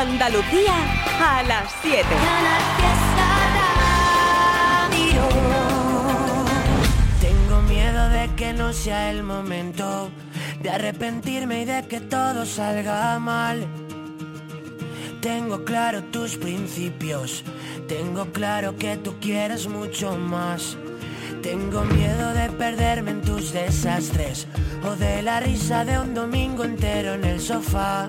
Andalucía a las 7. Tengo miedo de que no sea el momento de arrepentirme y de que todo salga mal. Tengo claro tus principios, tengo claro que tú quieres mucho más. Tengo miedo de perderme en tus desastres o de la risa de un domingo entero en el sofá.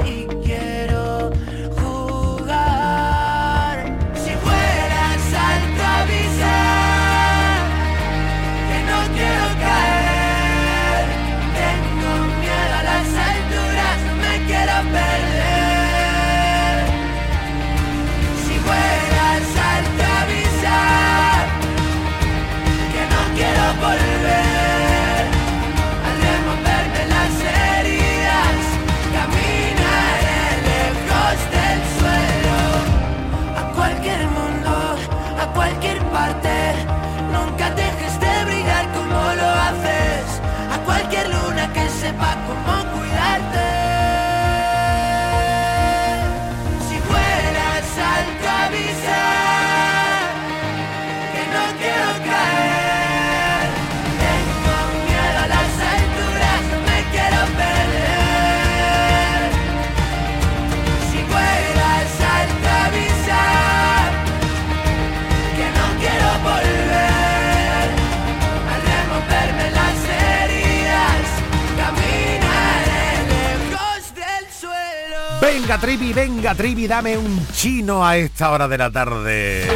venga, dame un chino a esta hora de la tarde.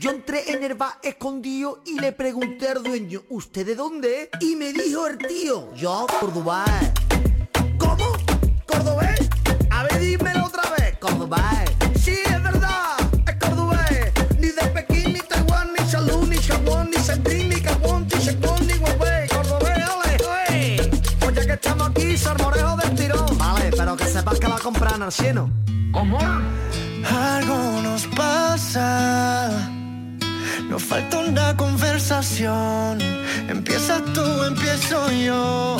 Yo entré en el bar escondido y le pregunté al dueño, ¿usted de dónde? es?". Y me dijo el tío, yo por Dubái. ¿Cómo? ¿Cordobés? A ver, dímelo otra vez. Cordobés. Sí, es verdad. Es cordobés. Ni de Pekín, ni Taiwán, ni Salud, ni Japón, ni Sendrín, ni Gabón, ni Shekón, ni Huawei. Cordobés, ole, ole. Pues ya que estamos aquí, salmorejo del tirón. Vale, pero que sepas que la compran al cielo. Algo nos pasa. Nos falta una conversación. Empieza tú, empiezo yo.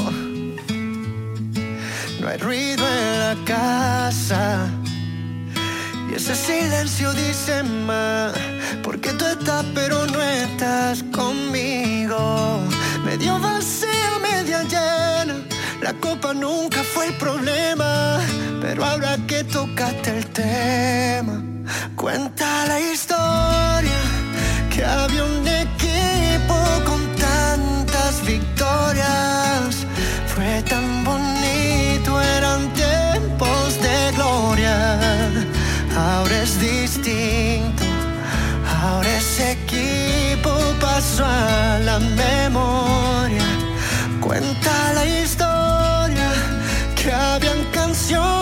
No hay ruido en la casa. Y ese silencio dice más. Porque tú estás, pero no estás conmigo. Medio vacía, media llena. La copa nunca fue el problema. Pero ahora que tocaste el tema, cuenta la historia. Que había un equipo con tantas victorias. Fue tan bonito, eran tiempos de gloria. Ahora es distinto. Ahora ese equipo pasó a la memoria. Cuenta la historia que habían canciones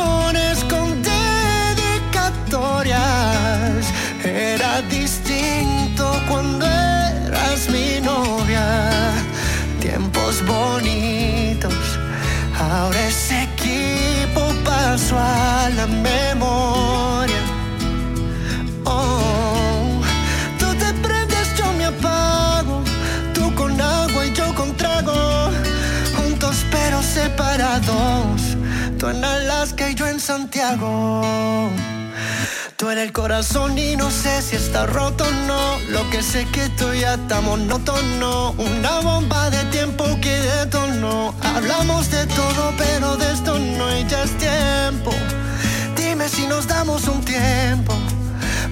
cuando eras mi novia. Tiempos bonitos, ahora ese equipo pasó a la memoria. Oh, tú te prendes, yo me apago, tú con agua y yo con trago, juntos pero separados, tú en Alaska y yo en Santiago. Tú en el corazón y no sé si está roto o no. Lo que sé que tú ya está monótono. Una bomba de tiempo que detonó. Hablamos de todo, pero de esto no hay ya es tiempo. Dime si nos damos un tiempo.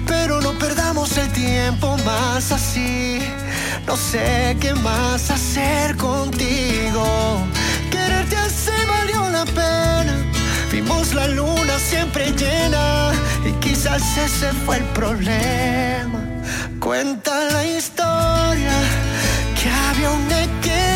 Pero no perdamos el tiempo más así. No sé qué más hacer contigo. Quererte así valió la pena. Vimos la luna siempre llena quizás ese fue el problema. Cuenta la historia que había un equipo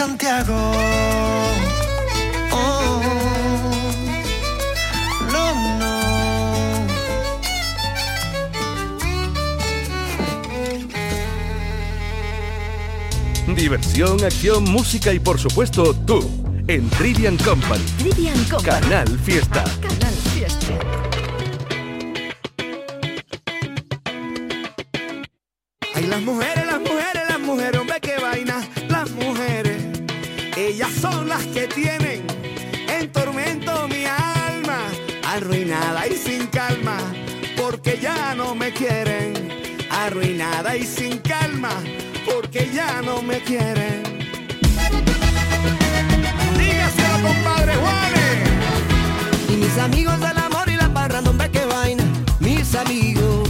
Santiago. Oh, no, no. Diversión, acción, música y por supuesto tú en Trivian Company. Trivian Company. Canal Fiesta. Canal Arruinada y sin calma, porque ya no me quieren. Dígaselo, compadre Juanes. Y mis amigos del amor y la parranda, hombre, qué vaina. Mis amigos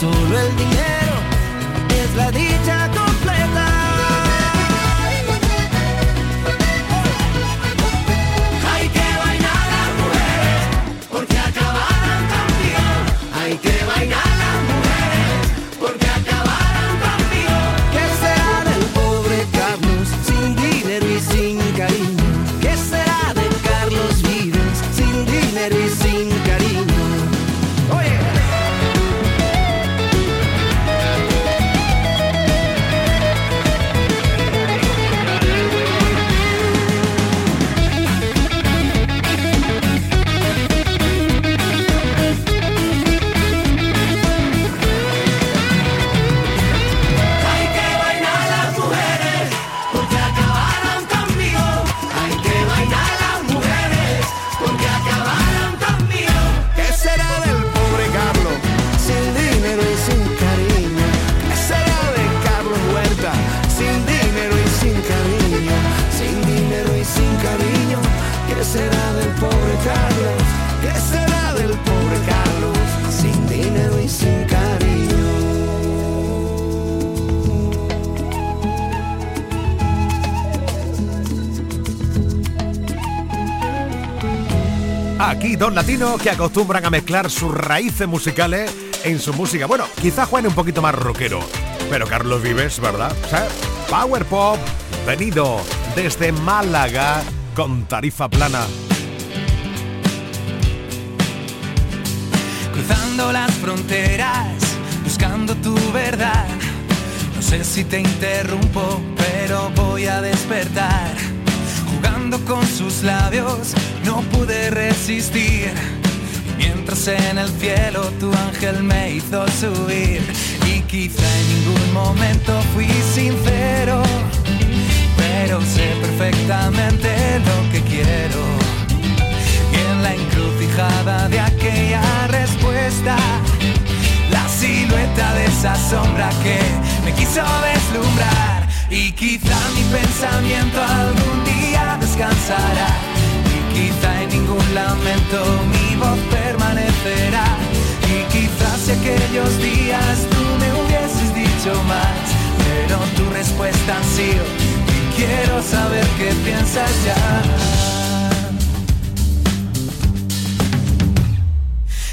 solo el dinero es la dicha. Aquí dos latinos que acostumbran a mezclar sus raíces musicales en su música. Bueno, quizá Juan un poquito más rockero, pero Carlos Vives, ¿verdad? Power Pop, venido desde Málaga con tarifa plana. Cruzando las fronteras, buscando tu verdad. No sé si te interrumpo, pero voy a despertar. Con sus labios, no pude resistir. mientras en el cielo tu ángel me hizo subir. Y quizá en ningún momento fui sincero, pero sé perfectamente lo que quiero. Y en la encrucijada de aquella respuesta, la silueta de esa sombra que me quiso deslumbrar. Y quizá mi pensamiento algún día descansará. Y quizá en ningún lamento mi voz permanecerá. Y quizás si aquellos días tú me hubieses dicho más, pero tu respuesta ha sido, y quiero saber qué piensas ya.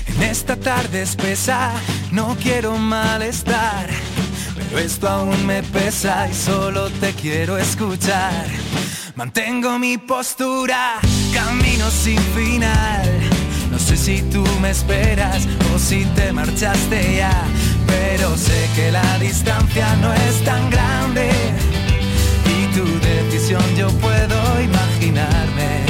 En esta tarde espesa, no quiero malestar esto aún me pesa y solo te quiero escuchar. Mantengo mi postura, camino sin final. No sé si tú me esperas o si te marchaste ya, pero sé que la distancia no es tan grande y tu decisión yo puedo imaginarme.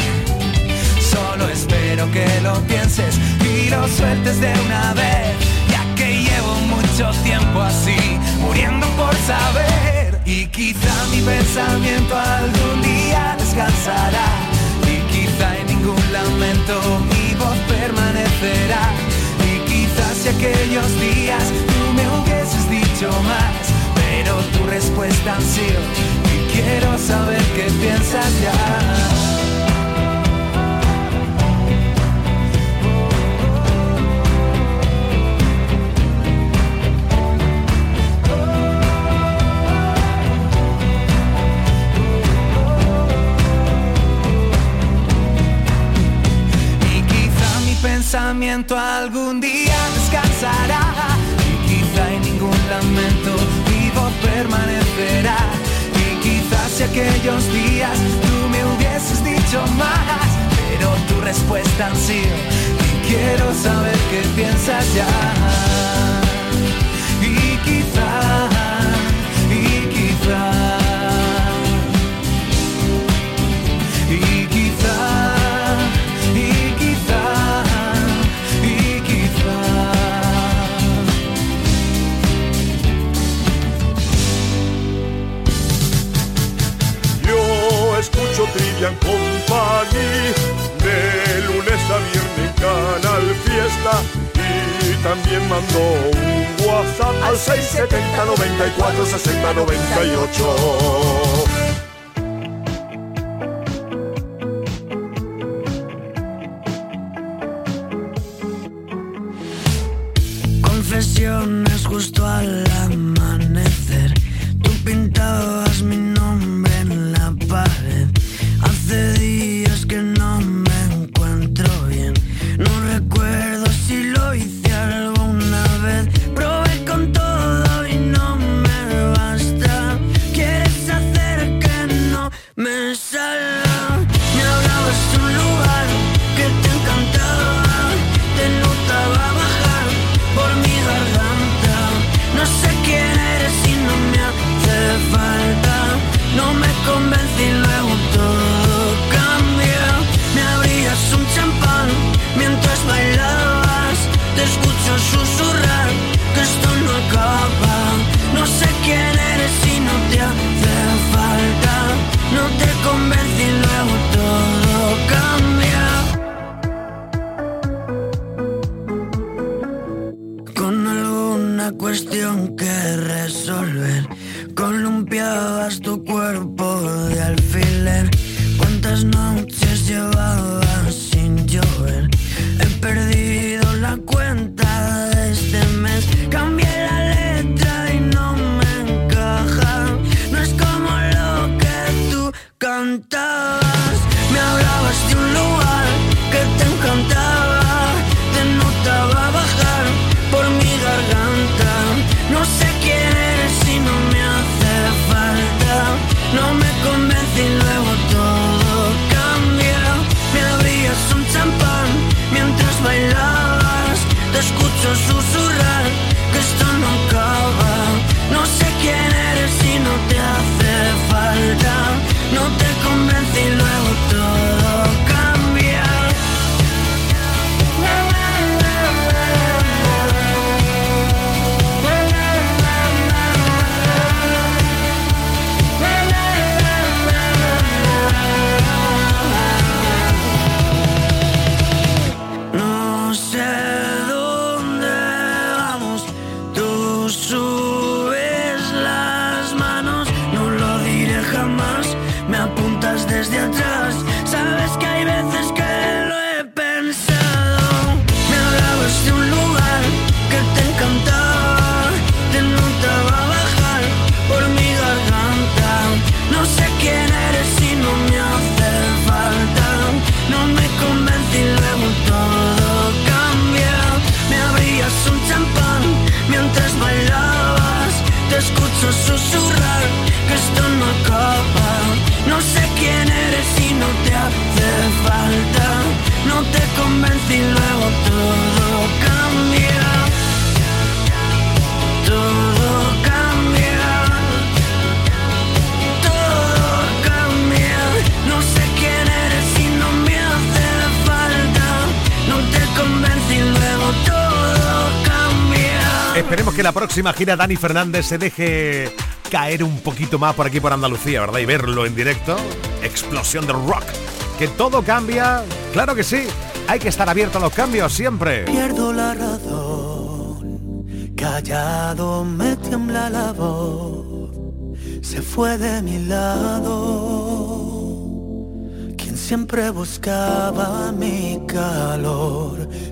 Solo espero que lo pienses y lo sueltes de una vez, ya que llevo mucho tiempo así, muriendo por saber. Y quizá mi pensamiento algún día descansará. Y quizá en ningún lamento mi voz permanecerá. Y quizás si aquellos días tú me hubieses dicho más, pero tu respuesta ha sido, y quiero saber qué piensas ya. Pensamiento algún día descansará y quizá en ningún lamento vivo permanecerá. Y quizás si aquellos días tú me hubieses dicho más pero tu respuesta ha sido y quiero saber qué piensas ya Trivian Company de lunes a viernes Canal Fiesta y también mandó un WhatsApp al 670 94 60 98. Esperemos que la próxima gira Dani Fernández se deje caer un poquito más por aquí por Andalucía, ¿verdad? Y verlo en directo. Explosión del rock. Que todo cambia. Claro que sí. Hay que estar abierto a los cambios siempre. Pierdo la razón. Callado me tiembla la voz. Se fue de mi lado. Quien siempre buscaba mi calor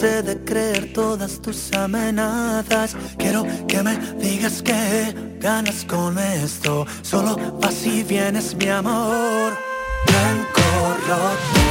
cansé de creer todas tus amenazas. Quiero que me digas que ganas con esto. Solo vas y vienes, mi amor. Blanco, rojo.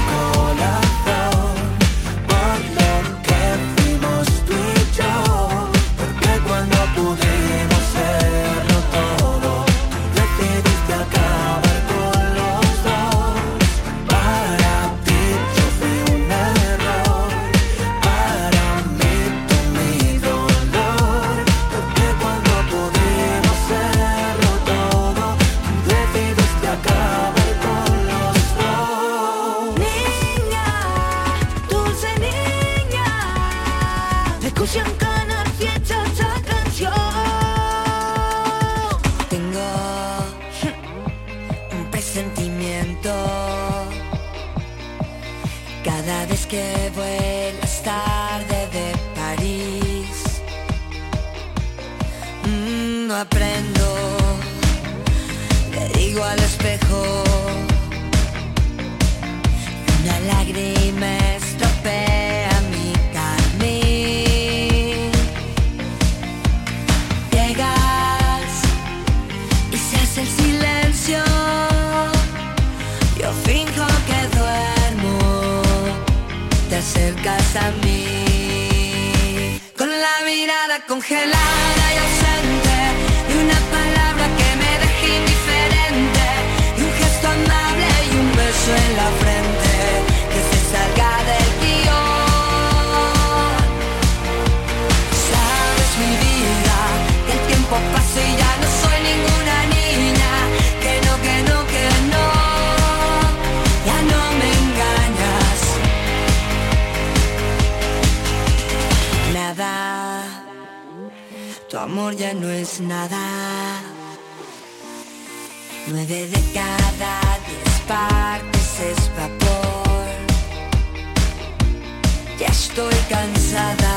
cansada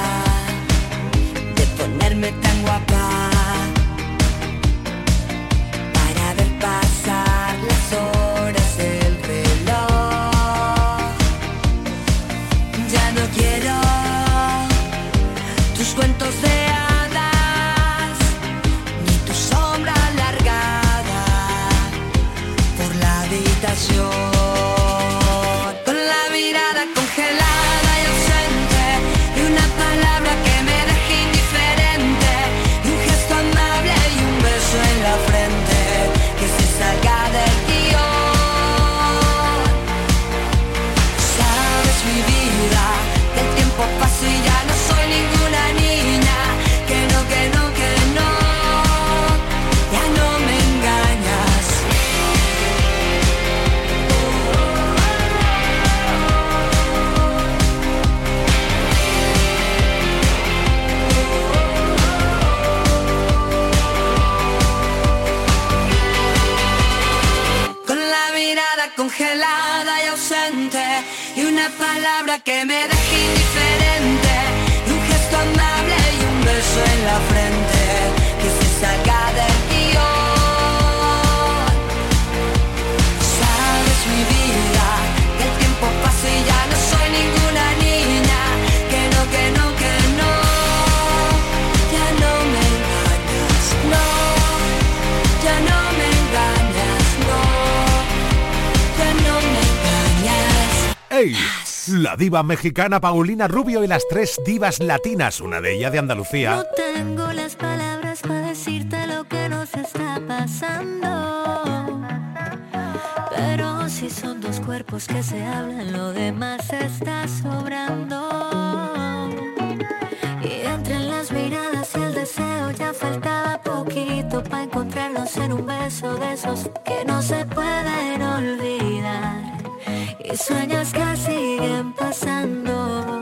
de ponerme tan guapa. que me. La diva mexicana Paulina Rubio y las tres divas latinas, una de ellas de Andalucía. No tengo las palabras para decirte lo que nos está pasando. Pero si son dos cuerpos que se hablan, lo demás está sobrando. Y entre las miradas y el deseo ya faltaba poquito para encontrarnos en un beso de esos que no se pueden olvidar y sueñas que siguen pasando.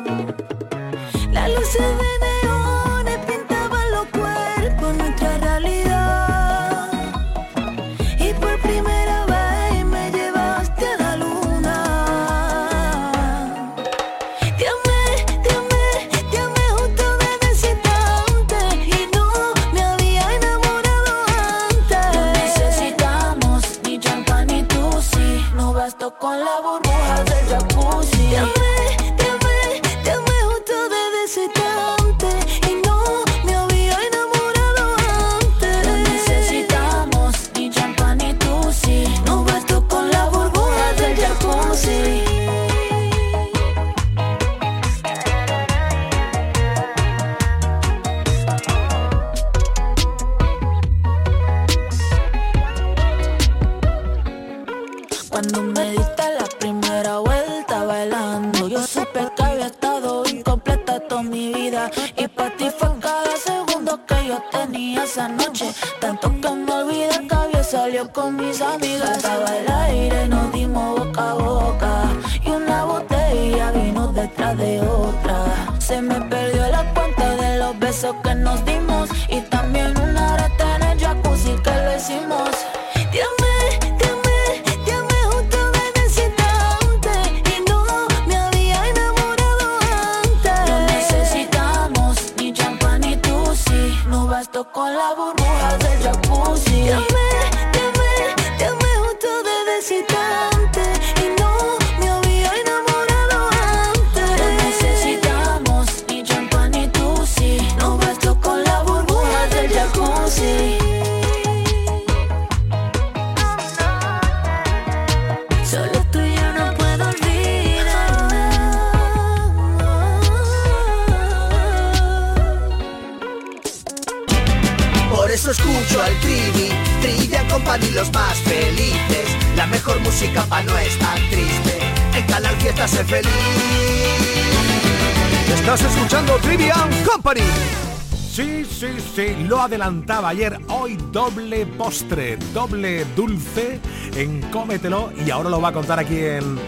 Adelantaba ayer. Hoy doble postre, doble dulce en Cómetelo y ahora lo va a contar aquí en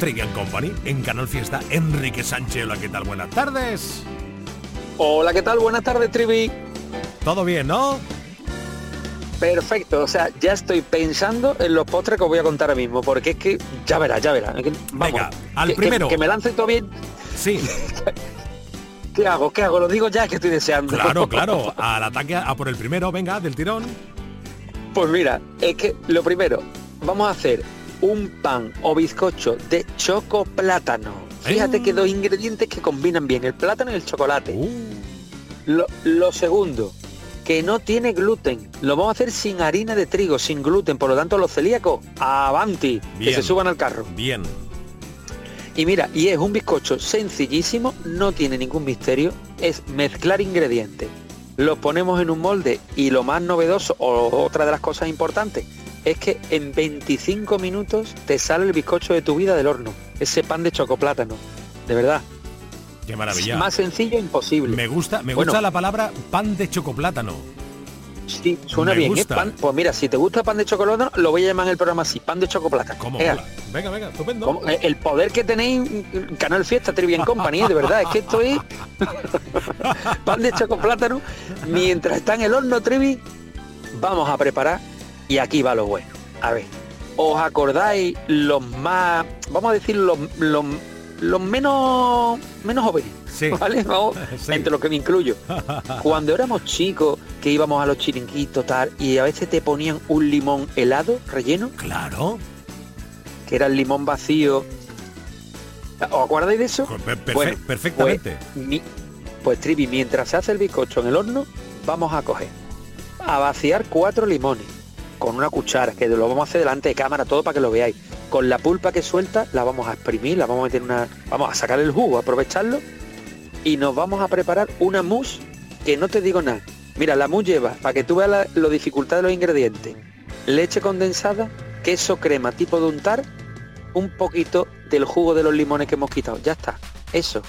Trivian Company, en Canal Fiesta. Enrique Sánchez, hola, ¿qué tal? Buenas tardes. Hola, ¿qué tal? Buenas tardes, Trivi. Todo bien, ¿no? Perfecto, o sea, ya estoy pensando en los postres que os voy a contar ahora mismo, porque es que ya verás, ya verás. Vamos, Venga, al que, primero. Que, que me lance todo bien. Sí. ¿Qué hago? ¿Qué hago? Lo digo ya que estoy deseando. Claro, claro. Al ataque a por el primero, venga, del tirón. Pues mira, es que lo primero, vamos a hacer un pan o bizcocho de choco plátano. Fíjate Eh. que dos ingredientes que combinan bien, el plátano y el chocolate. Uh, Lo, lo segundo, que no tiene gluten. Lo vamos a hacer sin harina de trigo, sin gluten. Por lo tanto, los celíacos, avanti, que Bien. se suban al carro. bien. Y mira, y es un bizcocho sencillísimo, no tiene ningún misterio, es mezclar ingredientes. Los ponemos en un molde y lo más novedoso, o otra de las cosas importantes, es que en 25 minutos te sale el bizcocho de tu vida del horno. Ese pan de chocoplátano. De verdad. Qué maravilla. Más sencillo imposible. Me gusta, me Bueno. gusta la palabra pan de chocoplátano. Sí, suena Me bien. gusta. ¿eh? Pan- pues mira, si te gusta pan de chocolate, lo voy a llamar en el programa así, pan de chocolate. ¿Cómo? Venga, venga, estupendo. ¿cómo? Eh, El poder que tenéis en Canal Fiesta, Trivian Company, ¿eh? de verdad, es que esto es pan de chocoplátano. Mientras está en el horno, Trivi, vamos a preparar y aquí va lo bueno. A ver, ¿os acordáis los más, vamos a decir, los, los, los menos, menos jóvenes? Sí. ¿Vale? Vamos, Sí. entre los que me incluyo. Cuando éramos chicos, que íbamos a los chiringuitos tal, y a veces te ponían un limón helado, relleno, Claro. que era el limón vacío. ¿Os acordáis de eso? Perfe- Bueno, perfectamente. Pues, mi- pues Trivi, mientras se hace el bizcocho en el horno, vamos a coger, a vaciar cuatro limones con una cuchara, que lo vamos a hacer delante de cámara, todo para que lo veáis. Con la pulpa que suelta, la vamos a exprimir, la vamos a meter una. Vamos a sacar el jugo, aprovecharlo. Y nos vamos a preparar una mousse que no te digo nada. Mira, la mousse lleva, para que tú veas la, dificultad de los ingredientes, leche condensada, queso crema tipo de untar, un poquito del jugo de los limones que hemos quitado. Ya está. Eso.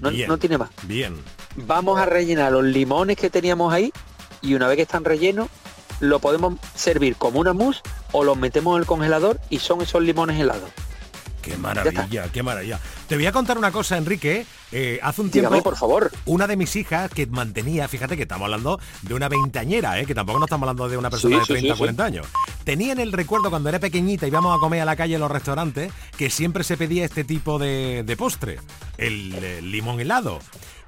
No, Bien. no tiene más. Bien. Vamos a rellenar los limones que teníamos ahí y una vez que están rellenos lo podemos servir como una mousse o los metemos en el congelador y son esos limones helados. Qué maravilla, qué maravilla. Te voy a contar una cosa, Enrique. Eh, hace un tiempo, Dígame, por favor. una de mis hijas que mantenía, fíjate que estamos hablando de una veintañera, ¿eh? que tampoco no estamos hablando de una persona Sí, de sí, 30, sí, sí. 40 años. Tenía en el recuerdo cuando era pequeñita y íbamos a comer a la calle en los restaurantes, que siempre se pedía este tipo de, de postre, el, limón helado.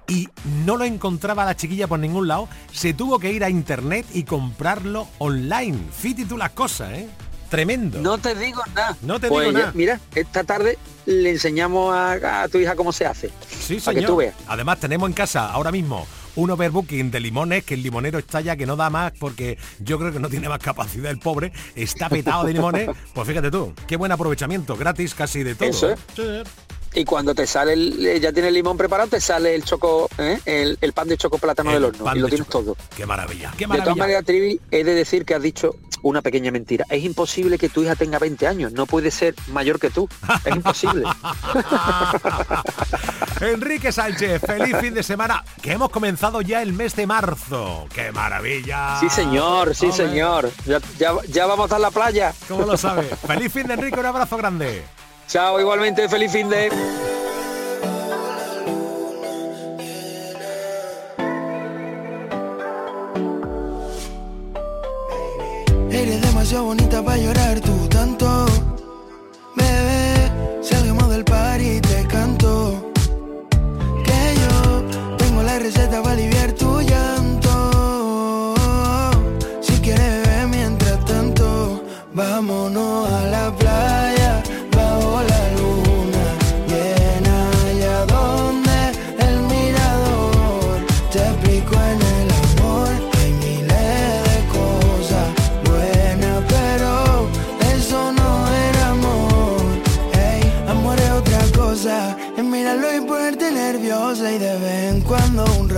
Y no lo encontraba la chiquilla por ningún lado, se tuvo que ir a internet y comprarlo online. Fíjate tú las cosas, ¿eh? Tremendo. No te digo nada. No te Pues digo nada. Mira, esta tarde le enseñamos a, a tu hija cómo se hace. Sí, Para que señor. tú veas. Además tenemos en casa ahora mismo un overbooking de limones que el limonero está ya que no da más porque yo creo que no tiene más capacidad el pobre, está petado de limones. Pues fíjate tú, qué buen aprovechamiento, gratis casi de todo. Eso es. Y cuando te sale, el, eh, ya tiene el limón preparado, te sale el choco, ¿eh? el, el pan de choco plátano El del horno y lo de tienes choco- todo. Qué maravilla, qué De todas maravilla. maneras, Trivi, he de decir que has dicho una pequeña mentira. Es imposible que tu hija tenga 20 años, no puede ser mayor que tú. Es imposible. Enrique Sánchez, feliz fin de semana, que hemos comenzado ya el mes de marzo. ¡Qué maravilla! Sí, señor, sí, Hombre, señor. Ya, ya, ya vamos a la playa. ¿Cómo lo sabes? feliz fin de Enrique, un abrazo grande. Chao, igualmente, feliz fin de... Eres demasiado bonita para llorar tú tanto. Bebé, salgamos del par y te canto. Que yo tengo la receta para aliviar tu llanto.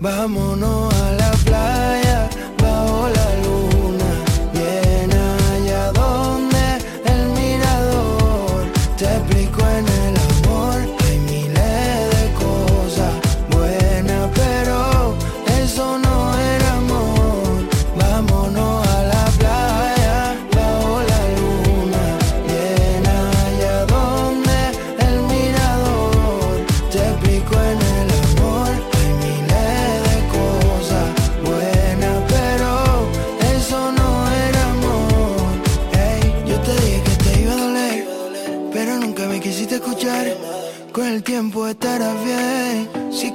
Vámonos a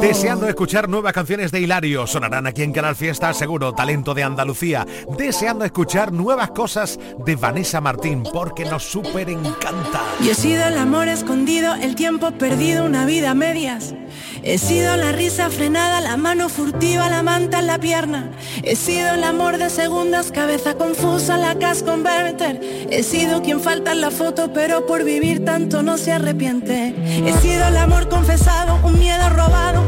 Deseando escuchar nuevas canciones de Hilario, sonarán aquí en Canal Fiesta, seguro, talento de Andalucía. Deseando escuchar nuevas cosas de Vanessa Martín, porque nos súper encanta. Yo he sido el amor escondido, el tiempo perdido, una vida a medias. He sido la risa frenada, la mano furtiva, la manta en la pierna. He sido el amor de segundas, cabeza confusa, la cash converter. He sido quien falta en la foto, pero por vivir tanto no se arrepiente. He sido el amor confesado, un miedo robado,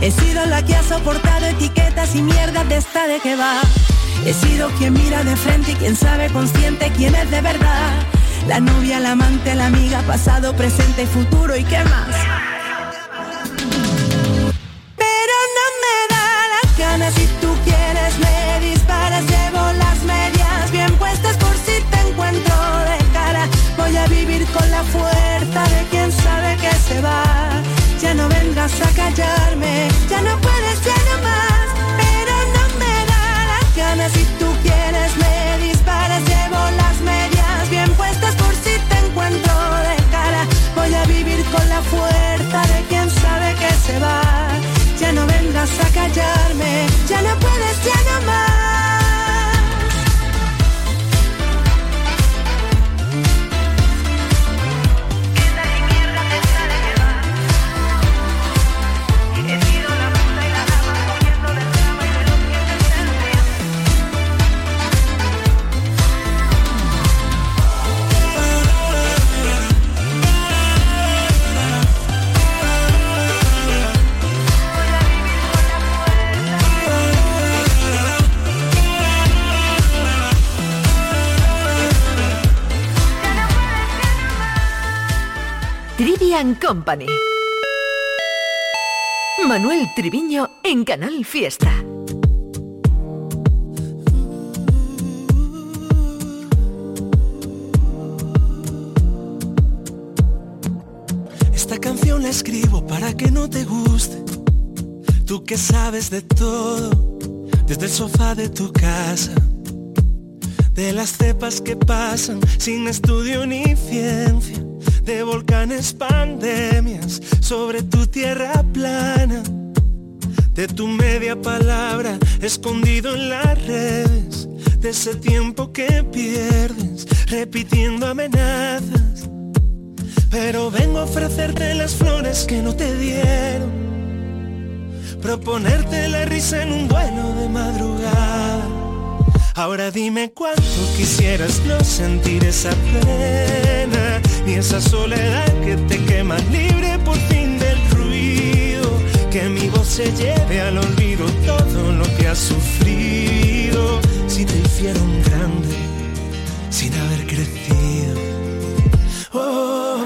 He sido la que ha soportado etiquetas y mierdas de esta de que va. He sido quien mira de frente y quien sabe consciente quién es de verdad. La novia, la amante, la amiga, pasado, presente y futuro y qué más. Vendrás a callarme, ya no Company. Manuel Triviño en Canal Fiesta. Esta canción la escribo para que no te guste. Tú que sabes de todo, desde el sofá de tu casa. De las cepas que pasan sin estudio ni ciencia. De volcanes, pandemias, sobre tu tierra plana. De tu media palabra escondido en las redes. De ese tiempo que pierdes repitiendo amenazas pero vengo a ofrecerte las flores que no te dieron. Proponerte la risa en un vuelo de madrugada. Ahora dime cuánto quisieras no sentir esa pena, ni esa soledad que te quema libre por fin del ruido. Que mi voz se lleve al olvido todo lo que has sufrido. Si te hicieron grande sin haber crecido. Oh,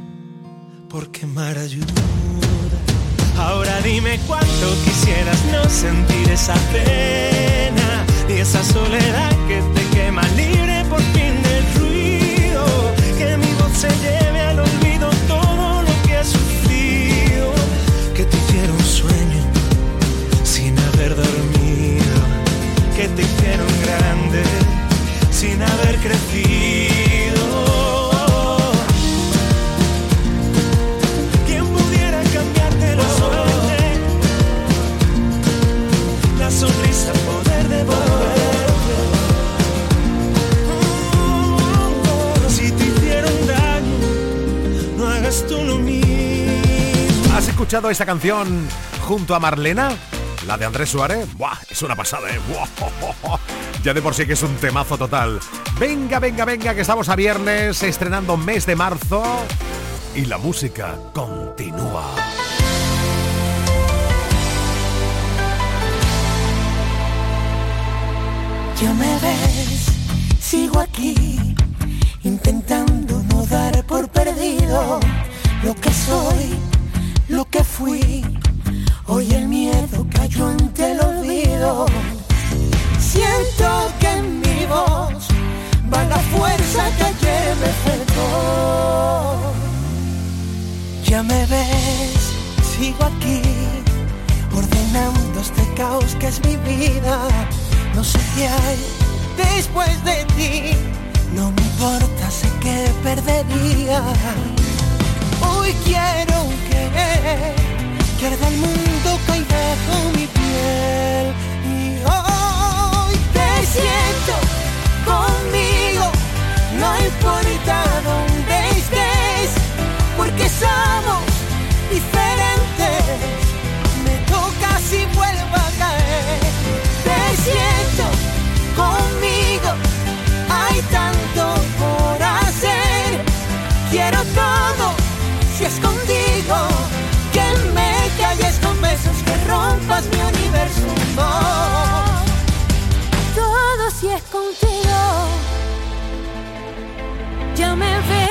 por quemar ayuda. Ahora dime cuánto quisieras no sentir esa pena y esa soledad que te quema libre por fin del ruido. Que mi voz se lleve al olvido todo lo que has sufrido. Que te hicieron sueño sin haber dormido. Que te hicieron grande sin haber crecido. ¿Has escuchado esta canción junto a Marlena? La de Andrés Suárez. Buah, es una pasada, ¿eh? Buah, Ya de por sí que es un temazo total. Venga, venga, venga, que estamos a viernes, estrenando mes de marzo. Y la música continúa. Ya me ves, sigo aquí, intentando no dar por perdido lo que soy, lo que fui. Hoy el miedo cayó ante el olvido. Siento que en mi voz va la fuerza que me faltó. Ya me ves, sigo aquí, ordenando este caos que es mi vida. No sé qué hay después de ti, no me importa, sé que perdería. Hoy quiero que, que arda el mundo caiga bajo mi piel. Y hoy te siento conmigo, no importa dónde estés, porque somos diferentes. Me toca si vuelvo a caer. Te siento conmigo, hay tanto si es contigo, que me calles con besos, que rompas mi universo. Todo si es contigo, ya me ves.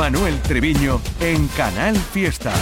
Manuel Treviño en Canal Fiesta.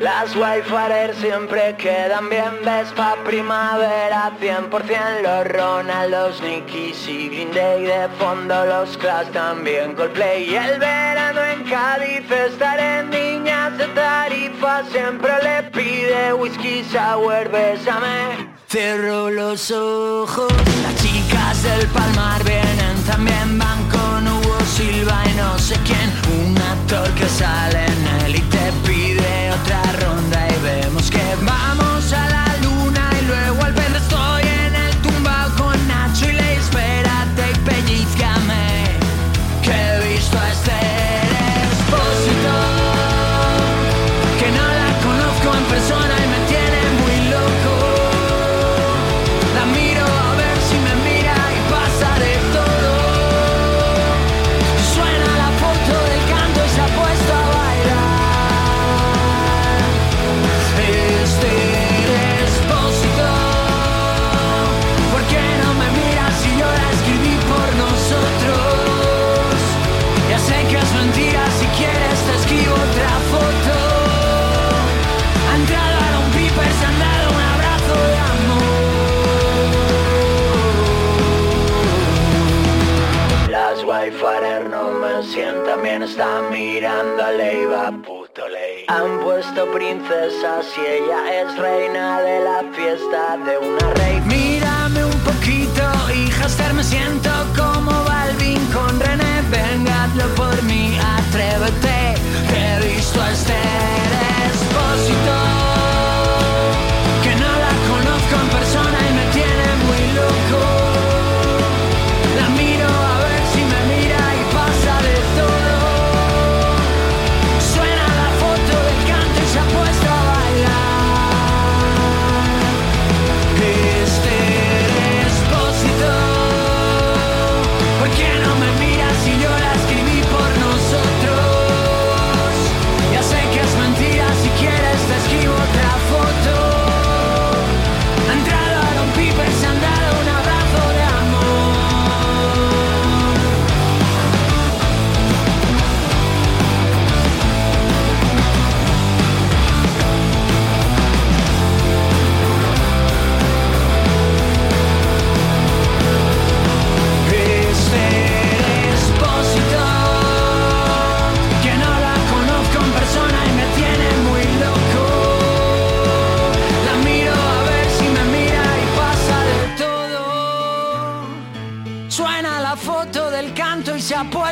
Las Wayfarer siempre quedan bien, ves Vespa primavera 100% Los Ronald, los Nikis y Green Day De fondo los Clash también Coldplay Y el verano en Cádiz estaré en Niñas de Tarifa Siempre le pide whisky sour, bésame Cierro los ojos, las chicas del palmar vienen, también van con Hugo Silva y no sé quién, un actor que sale en el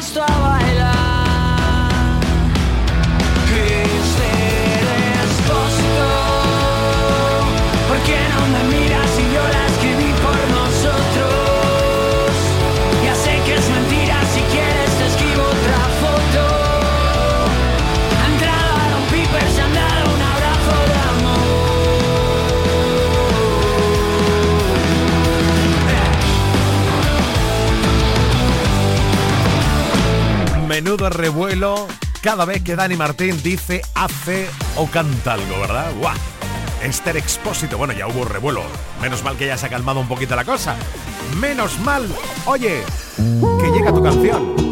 toi cada vez que Dani Martín dice, hace o canta algo, ¿verdad? ¡Guau! Esther Expósito, bueno, ya hubo revuelo. Menos mal que ya se ha calmado un poquito la cosa. Menos mal, oye, que llega tu canción.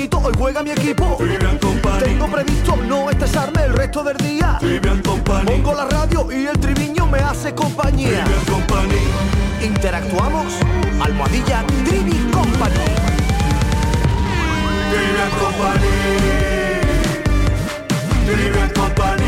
Hoy juega mi equipo. Tengo previsto no estresarme el resto del día. Pongo la radio y el triviño me hace compañía. Interactuamos. Almohadilla Trivi Company. Trivian Company. Company.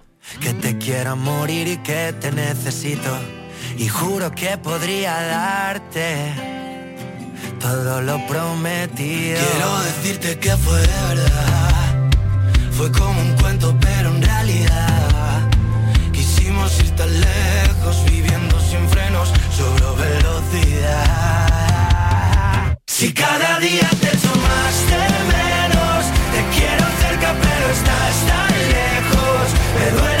Que te quiero morir y que te necesito. Y juro que podría darte todo lo prometido. Quiero decirte que fue verdad. Fue como un cuento, pero en realidad quisimos ir tan lejos, viviendo sin frenos, sobre velocidad. Si cada día te echo más de menos, te quiero cerca, pero estás tan lejos. Me duele,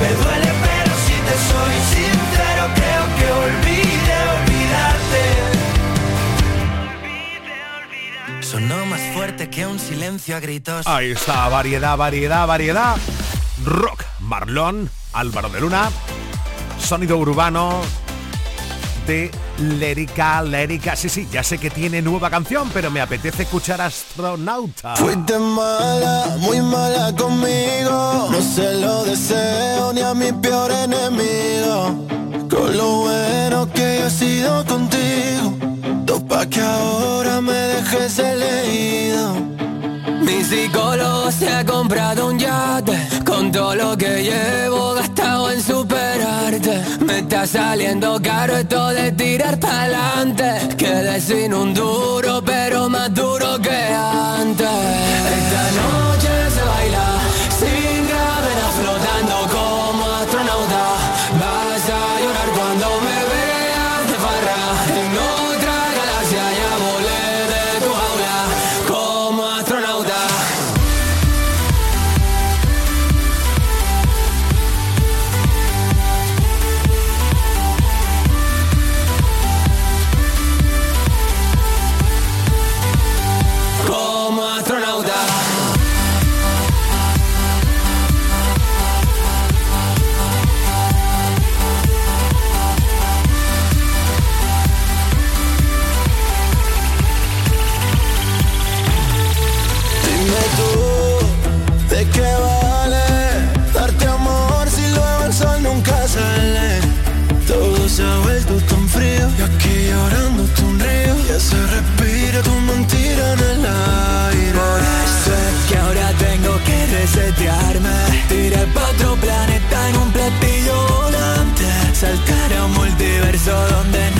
Me duele pero si te soy sincero creo que olvide olvidarte. Sonó más fuerte que un silencio a gritos. Ahí está, variedad, variedad, variedad. Rock, Marlón, Álvaro de Luna, sonido urbano de Lérica, Lérica. Sí, sí, ya sé que tiene nueva canción, pero me apetece escuchar Astronauta. Fuiste mala, muy mala conmigo. Sido contigo. Topa que ahora me dejes elegido. Mi psicólogo se ha comprado un yate Con todo lo que llevo gastado en superarte Me está saliendo caro esto de tirar pa'lante Quedé sin un duro pero más duro que antes Esta noche multiverso donde no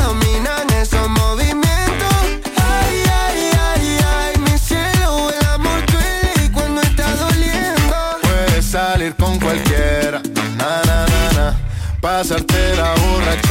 Pasarte la borrachera,